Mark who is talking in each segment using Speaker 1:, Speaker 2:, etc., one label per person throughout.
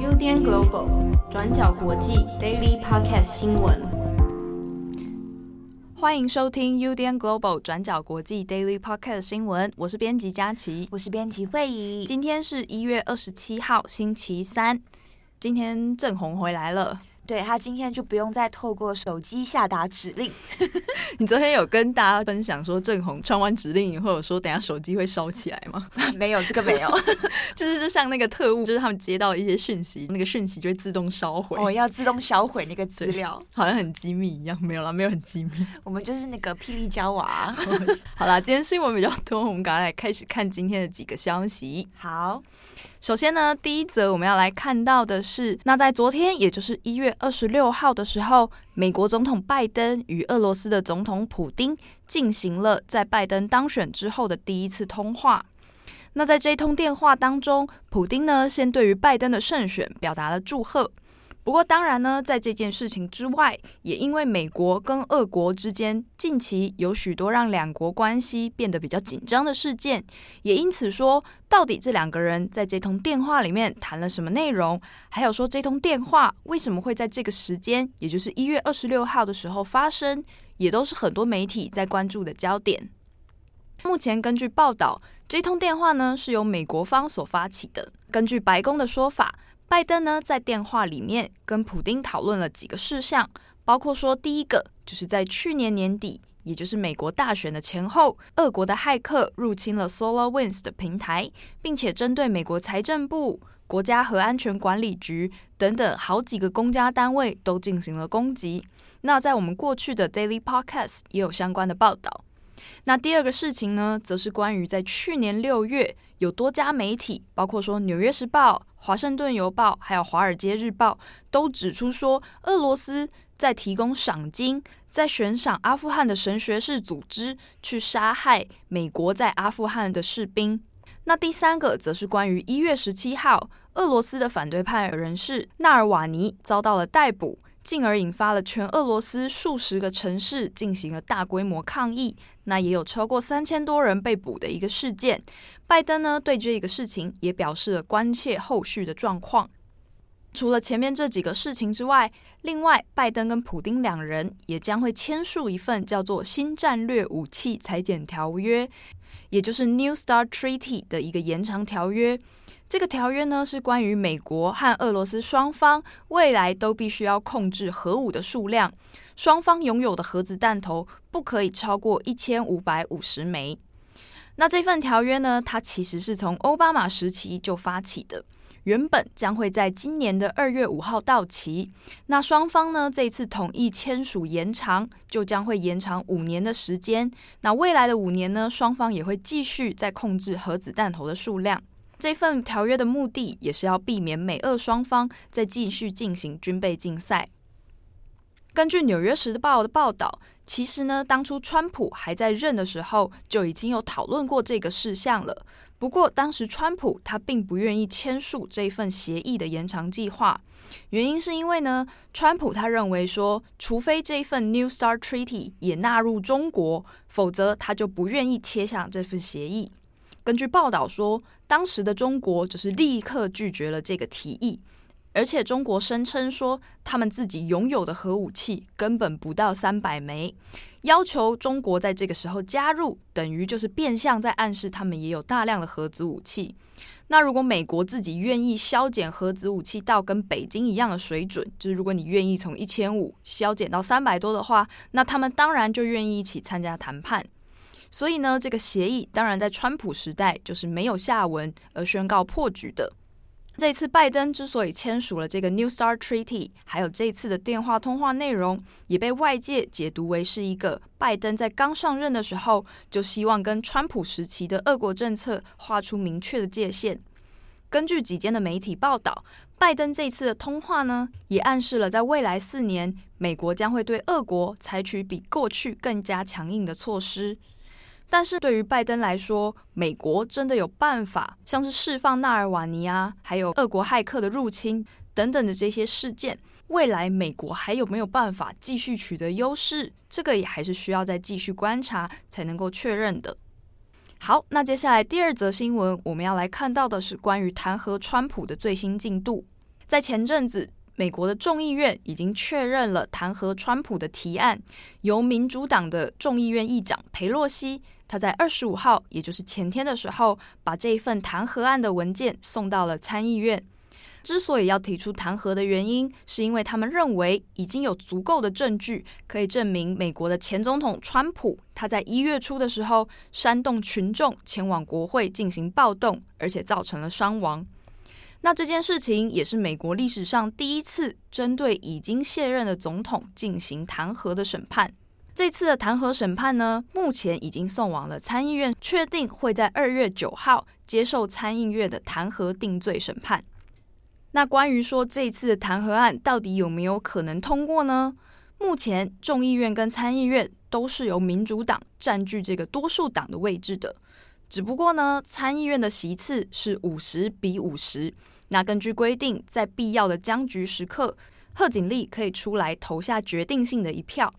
Speaker 1: UDN Global 转角国际 Daily Podcast 新闻，
Speaker 2: 欢迎收听 UDN Global 转角国际 Daily Podcast 新闻。我是编辑佳琪，
Speaker 3: 我是编辑慧仪。
Speaker 2: 今天是一月二十七号，星期三。今天郑红回来了。
Speaker 3: 对，他今天就不用再透过手机下达指令。
Speaker 2: 你昨天有跟大家分享说郑红传完指令以后，有说等下手机会烧起来吗？
Speaker 3: 没有，这个没有，
Speaker 2: 就是就像那个特务，就是他们接到一些讯息，那个讯息就会自动烧毁。
Speaker 3: 哦，要自动销毁那个资料，
Speaker 2: 好像很机密一样。没有啦，没有很机密。
Speaker 3: 我们就是那个霹雳娇娃。
Speaker 2: 好啦，今天新闻比较多，我们赶快来开始看今天的几个消息。
Speaker 3: 好。
Speaker 2: 首先呢，第一则我们要来看到的是，那在昨天，也就是一月二十六号的时候，美国总统拜登与俄罗斯的总统普京进行了在拜登当选之后的第一次通话。那在这通电话当中，普京呢先对于拜登的胜选表达了祝贺。不过，当然呢，在这件事情之外，也因为美国跟俄国之间近期有许多让两国关系变得比较紧张的事件，也因此说，到底这两个人在这通电话里面谈了什么内容，还有说这通电话为什么会在这个时间，也就是一月二十六号的时候发生，也都是很多媒体在关注的焦点。目前根据报道，这通电话呢是由美国方所发起的。根据白宫的说法。拜登呢，在电话里面跟普丁讨论了几个事项，包括说，第一个就是在去年年底，也就是美国大选的前后，俄国的骇客入侵了 SolarWinds 的平台，并且针对美国财政部、国家核安全管理局等等好几个公家单位都进行了攻击。那在我们过去的 Daily Podcast 也有相关的报道。那第二个事情呢，则是关于在去年六月，有多家媒体，包括说《纽约时报》。华盛顿邮报还有华尔街日报都指出说，俄罗斯在提供赏金，在悬赏阿富汗的神学士组织去杀害美国在阿富汗的士兵。那第三个则是关于一月十七号，俄罗斯的反对派人士纳尔瓦尼遭到了逮捕。进而引发了全俄罗斯数十个城市进行了大规模抗议，那也有超过三千多人被捕的一个事件。拜登呢，对这个事情也表示了关切后续的状况。除了前面这几个事情之外，另外拜登跟普丁两人也将会签署一份叫做《新战略武器裁减条约》，也就是 New START Treaty 的一个延长条约。这个条约呢，是关于美国和俄罗斯双方未来都必须要控制核武的数量，双方拥有的核子弹头不可以超过一千五百五十枚。那这份条约呢，它其实是从奥巴马时期就发起的，原本将会在今年的二月五号到期。那双方呢，这次同意签署延长，就将会延长五年的时间。那未来的五年呢，双方也会继续在控制核子弹头的数量。这份条约的目的也是要避免美俄双方再继续进行军备竞赛。根据《纽约时报》的报道，其实呢，当初川普还在任的时候就已经有讨论过这个事项了。不过当时川普他并不愿意签署这份协议的延长计划，原因是因为呢，川普他认为说，除非这份 New START Treaty 也纳入中国，否则他就不愿意签下这份协议。根据报道说，当时的中国就是立刻拒绝了这个提议，而且中国声称说，他们自己拥有的核武器根本不到三百枚，要求中国在这个时候加入，等于就是变相在暗示他们也有大量的核子武器。那如果美国自己愿意削减核子武器到跟北京一样的水准，就是如果你愿意从一千五削减到三百多的话，那他们当然就愿意一起参加谈判。所以呢，这个协议当然在川普时代就是没有下文而宣告破局的。这次拜登之所以签署了这个 New START Treaty，还有这次的电话通话内容，也被外界解读为是一个拜登在刚上任的时候就希望跟川普时期的俄国政策划出明确的界限。根据几间的媒体报道，拜登这次的通话呢，也暗示了在未来四年，美国将会对俄国采取比过去更加强硬的措施。但是对于拜登来说，美国真的有办法，像是释放纳尔瓦尼啊，还有俄国骇客的入侵等等的这些事件，未来美国还有没有办法继续取得优势？这个也还是需要再继续观察才能够确认的。好，那接下来第二则新闻，我们要来看到的是关于弹劾川普的最新进度。在前阵子，美国的众议院已经确认了弹劾川普的提案，由民主党的众议院议长佩洛西，他在二十五号，也就是前天的时候，把这一份弹劾案的文件送到了参议院。之所以要提出弹劾的原因，是因为他们认为已经有足够的证据可以证明美国的前总统川普他在一月初的时候煽动群众前往国会进行暴动，而且造成了伤亡。那这件事情也是美国历史上第一次针对已经卸任的总统进行弹劾的审判。这次的弹劾审判呢，目前已经送往了参议院，确定会在二月九号接受参议院的弹劾定罪审判。那关于说这次的弹劾案到底有没有可能通过呢？目前众议院跟参议院都是由民主党占据这个多数党的位置的，只不过呢，参议院的席次是五十比五十。那根据规定，在必要的僵局时刻，贺锦丽可以出来投下决定性的一票，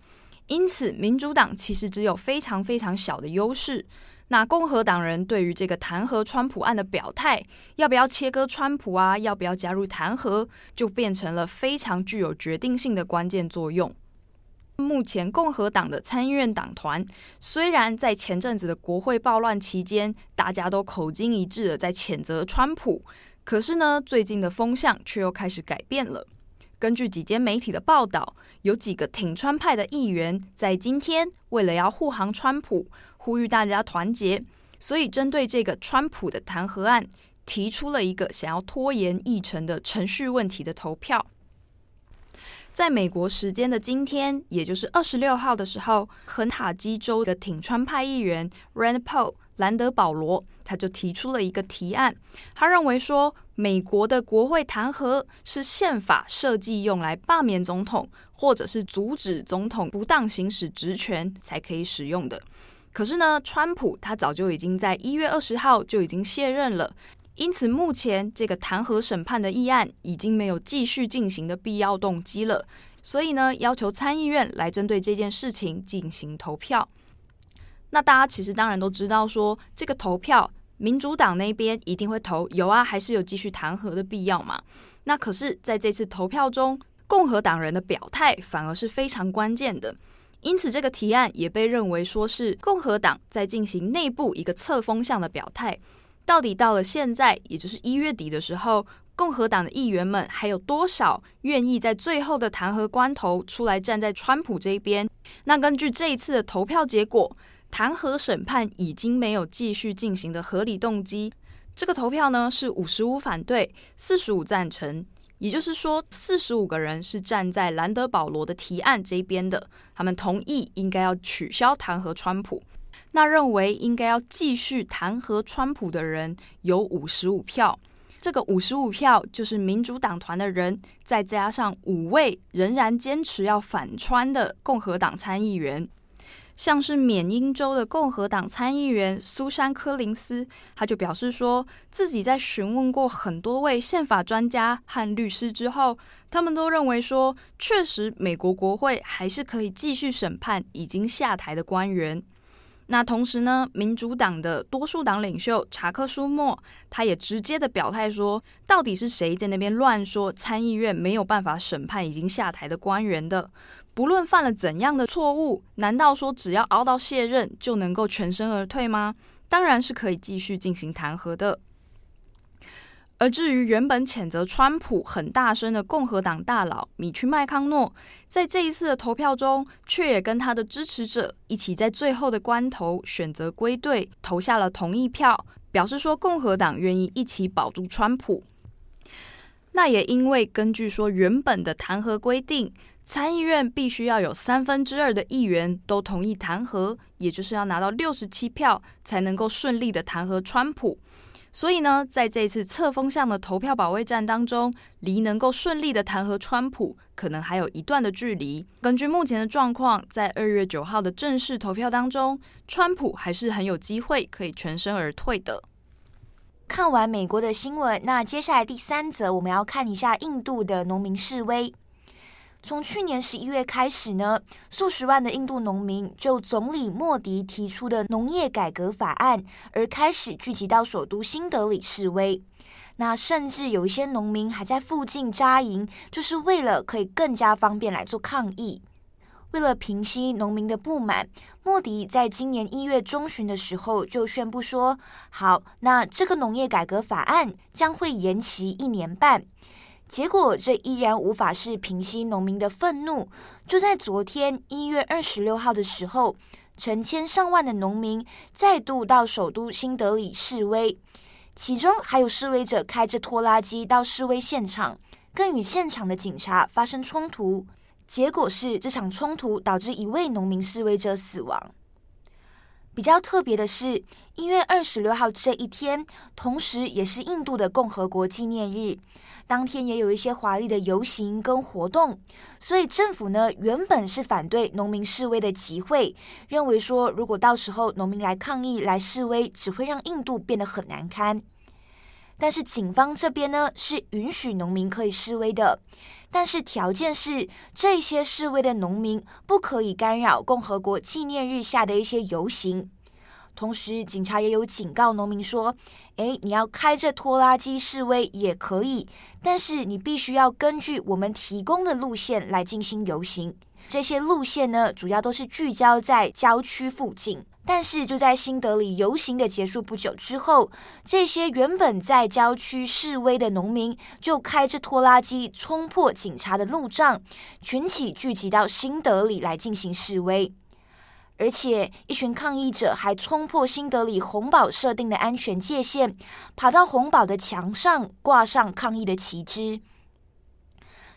Speaker 2: 因此民主党其实只有非常非常小的优势。那共和党人对于这个弹劾川普案的表态，要不要切割川普啊？要不要加入弹劾，就变成了非常具有决定性的关键作用。目前共和党的参议院党团虽然在前阵子的国会暴乱期间，大家都口径一致的在谴责川普，可是呢，最近的风向却又开始改变了。根据几间媒体的报道，有几个挺川派的议员在今天为了要护航川普。呼吁大家团结，所以针对这个川普的弹劾案，提出了一个想要拖延议程的程序问题的投票。在美国时间的今天，也就是二十六号的时候，肯塔基州的挺川派议员 Rand Paul 兰德保罗，他就提出了一个提案，他认为说，美国的国会弹劾是宪法设计用来罢免总统，或者是阻止总统不当行使职权才可以使用的。可是呢，川普他早就已经在一月二十号就已经卸任了，因此目前这个弹劾审判的议案已经没有继续进行的必要动机了。所以呢，要求参议院来针对这件事情进行投票。那大家其实当然都知道说，这个投票，民主党那边一定会投有啊，还是有继续弹劾的必要嘛？那可是在这次投票中，共和党人的表态反而是非常关键的。因此，这个提案也被认为说是共和党在进行内部一个测风向的表态。到底到了现在，也就是一月底的时候，共和党的议员们还有多少愿意在最后的弹劾关头出来站在川普这一边？那根据这一次的投票结果，弹劾审判已经没有继续进行的合理动机。这个投票呢是五十五反对，四十五赞成。也就是说，四十五个人是站在兰德保罗的提案这边的，他们同意应该要取消弹劾川普。那认为应该要继续弹劾川普的人有五十五票，这个五十五票就是民主党团的人，再加上五位仍然坚持要反川的共和党参议员。像是缅因州的共和党参议员苏珊·柯林斯，他就表示说，自己在询问过很多位宪法专家和律师之后，他们都认为说，确实美国国会还是可以继续审判已经下台的官员。那同时呢，民主党的多数党领袖查克·舒默，他也直接的表态说，到底是谁在那边乱说参议院没有办法审判已经下台的官员的？不论犯了怎样的错误，难道说只要熬到卸任就能够全身而退吗？当然是可以继续进行弹劾的。而至于原本谴责川普很大声的共和党大佬米区麦康诺，在这一次的投票中，却也跟他的支持者一起在最后的关头选择归队，投下了同意票，表示说共和党愿意一起保住川普。那也因为根据说原本的弹劾规定，参议院必须要有三分之二的议员都同意弹劾，也就是要拿到六十七票才能够顺利的弹劾川普。所以呢，在这次测风向的投票保卫战当中，离能够顺利的弹劾川普，可能还有一段的距离。根据目前的状况，在二月九号的正式投票当中，川普还是很有机会可以全身而退的。
Speaker 3: 看完美国的新闻，那接下来第三则，我们要看一下印度的农民示威。从去年十一月开始呢，数十万的印度农民就总理莫迪提出的农业改革法案而开始聚集到首都新德里示威。那甚至有一些农民还在附近扎营，就是为了可以更加方便来做抗议。为了平息农民的不满，莫迪在今年一月中旬的时候就宣布说：“好，那这个农业改革法案将会延期一年半。”结果，这依然无法是平息农民的愤怒。就在昨天一月二十六号的时候，成千上万的农民再度到首都新德里示威，其中还有示威者开着拖拉机到示威现场，更与现场的警察发生冲突。结果是，这场冲突导致一位农民示威者死亡。比较特别的是，一月二十六号这一天，同时也是印度的共和国纪念日。当天也有一些华丽的游行跟活动，所以政府呢原本是反对农民示威的集会，认为说如果到时候农民来抗议、来示威，只会让印度变得很难堪。但是警方这边呢是允许农民可以示威的。但是条件是，这些示威的农民不可以干扰共和国纪念日下的一些游行。同时，警察也有警告农民说：“诶，你要开着拖拉机示威也可以，但是你必须要根据我们提供的路线来进行游行。这些路线呢，主要都是聚焦在郊区附近。”但是就在新德里游行的结束不久之后，这些原本在郊区示威的农民就开着拖拉机冲破警察的路障，群起聚集到新德里来进行示威。而且一群抗议者还冲破新德里红堡设定的安全界限，爬到红堡的墙上挂上抗议的旗帜。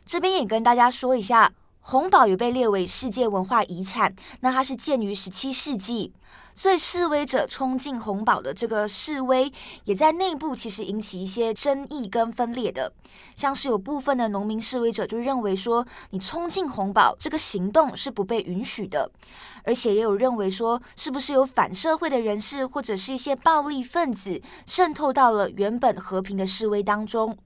Speaker 3: 这边也跟大家说一下。红堡也被列为世界文化遗产，那它是建于十七世纪，所以示威者冲进红堡的这个示威，也在内部其实引起一些争议跟分裂的。像是有部分的农民示威者就认为说，你冲进红堡这个行动是不被允许的，而且也有认为说，是不是有反社会的人士或者是一些暴力分子渗透到了原本和平的示威当中。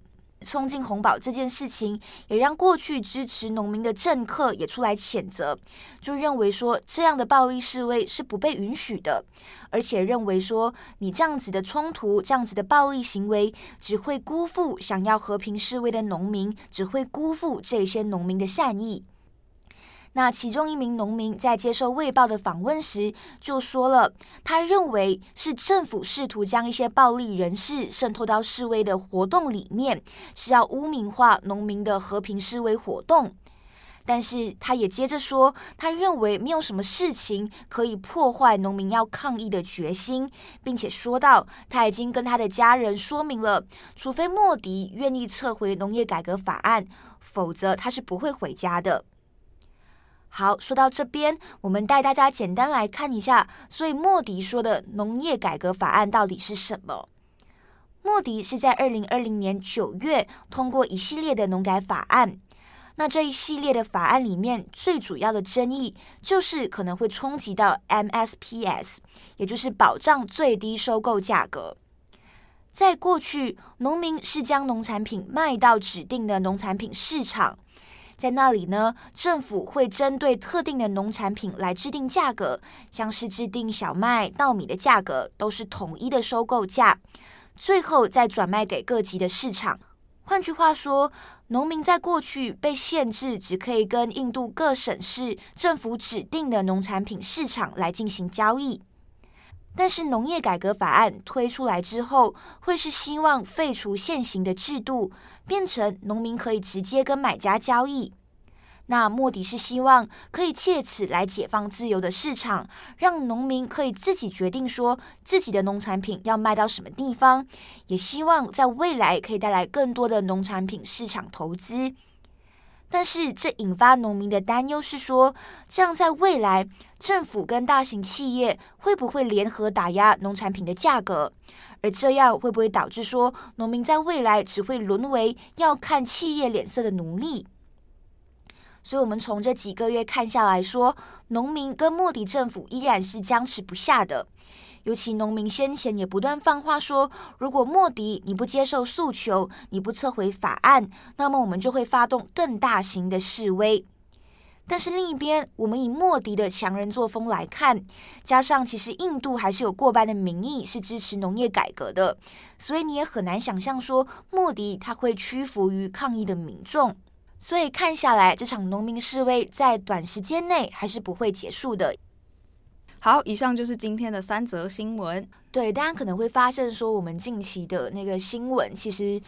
Speaker 3: 冲进红堡这件事情，也让过去支持农民的政客也出来谴责，就认为说这样的暴力示威是不被允许的，而且认为说你这样子的冲突、这样子的暴力行为，只会辜负想要和平示威的农民，只会辜负这些农民的善意。那其中一名农民在接受《卫报》的访问时就说了，他认为是政府试图将一些暴力人士渗透到示威的活动里面，是要污名化农民的和平示威活动。但是他也接着说，他认为没有什么事情可以破坏农民要抗议的决心，并且说道，他已经跟他的家人说明了，除非莫迪愿意撤回农业改革法案，否则他是不会回家的。好，说到这边，我们带大家简单来看一下，所以莫迪说的农业改革法案到底是什么？莫迪是在二零二零年九月通过一系列的农改法案，那这一系列的法案里面最主要的争议就是可能会冲击到 MSPS，也就是保障最低收购价格。在过去，农民是将农产品卖到指定的农产品市场。在那里呢，政府会针对特定的农产品来制定价格，像是制定小麦、稻米的价格都是统一的收购价，最后再转卖给各级的市场。换句话说，农民在过去被限制，只可以跟印度各省市政府指定的农产品市场来进行交易。但是农业改革法案推出来之后，会是希望废除现行的制度，变成农民可以直接跟买家交易。那莫迪是希望可以借此来解放自由的市场，让农民可以自己决定说自己的农产品要卖到什么地方，也希望在未来可以带来更多的农产品市场投资。但是，这引发农民的担忧是说，这样在未来，政府跟大型企业会不会联合打压农产品的价格？而这样会不会导致说，农民在未来只会沦为要看企业脸色的奴隶？所以，我们从这几个月看下来说，农民跟莫迪政府依然是僵持不下的。尤其农民先前也不断放话说，如果莫迪你不接受诉求，你不撤回法案，那么我们就会发动更大型的示威。但是另一边，我们以莫迪的强人作风来看，加上其实印度还是有过半的民意是支持农业改革的，所以你也很难想象说莫迪他会屈服于抗议的民众。所以看下来，这场农民示威在短时间内还是不会结束的。
Speaker 2: 好，以上就是今天的三则新闻。
Speaker 3: 对，大家可能会发现说，我们近期的那个新闻其实。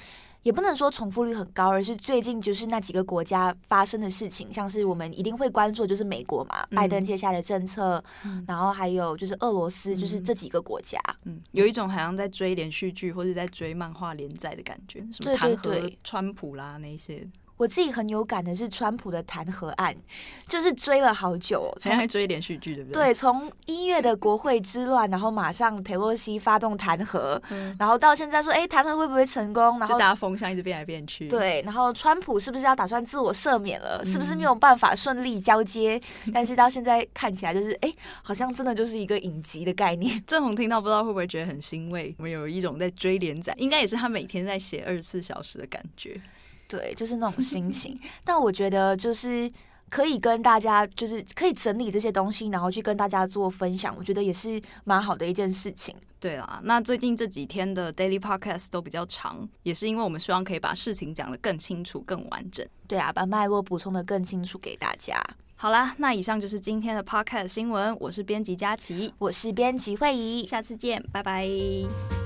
Speaker 3: 也不能说重复率很高，而是最近就是那几个国家发生的事情，像是我们一定会关注，就是美国嘛，嗯、拜登接下来的政策，嗯、然后还有就是俄罗斯，就是这几个国家，
Speaker 2: 嗯，有一种好像在追连续剧或者在追漫画连载的感觉，什么弹劾川普啦那些。
Speaker 3: 我自己很有感的是川普的弹劾案，就是追了好久，
Speaker 2: 现在还追连续剧对不对？
Speaker 3: 对，从一月的国会之乱，然后马上裴洛西发动弹劾，嗯、然后到现在说，哎，弹劾会不会成功？然后
Speaker 2: 大家风向一直变来变去。
Speaker 3: 对，然后川普是不是要打算自我赦免了？嗯、是不是没有办法顺利交接？但是到现在看起来就是，哎，好像真的就是一个影集的概念。
Speaker 2: 正红听到不知道会不会觉得很欣慰？我们有一种在追连载，应该也是他每天在写二十四小时的感觉。
Speaker 3: 对，就是那种心情。但我觉得就是可以跟大家，就是可以整理这些东西，然后去跟大家做分享。我觉得也是蛮好的一件事情。
Speaker 2: 对啦，那最近这几天的 Daily Podcast 都比较长，也是因为我们希望可以把事情讲得更清楚、更完整。
Speaker 3: 对啊，把脉络补充得更清楚给大家。
Speaker 2: 好啦，那以上就是今天的 Podcast 新闻。我是编辑佳琪，
Speaker 3: 我是编辑慧仪，
Speaker 2: 下次见，拜拜。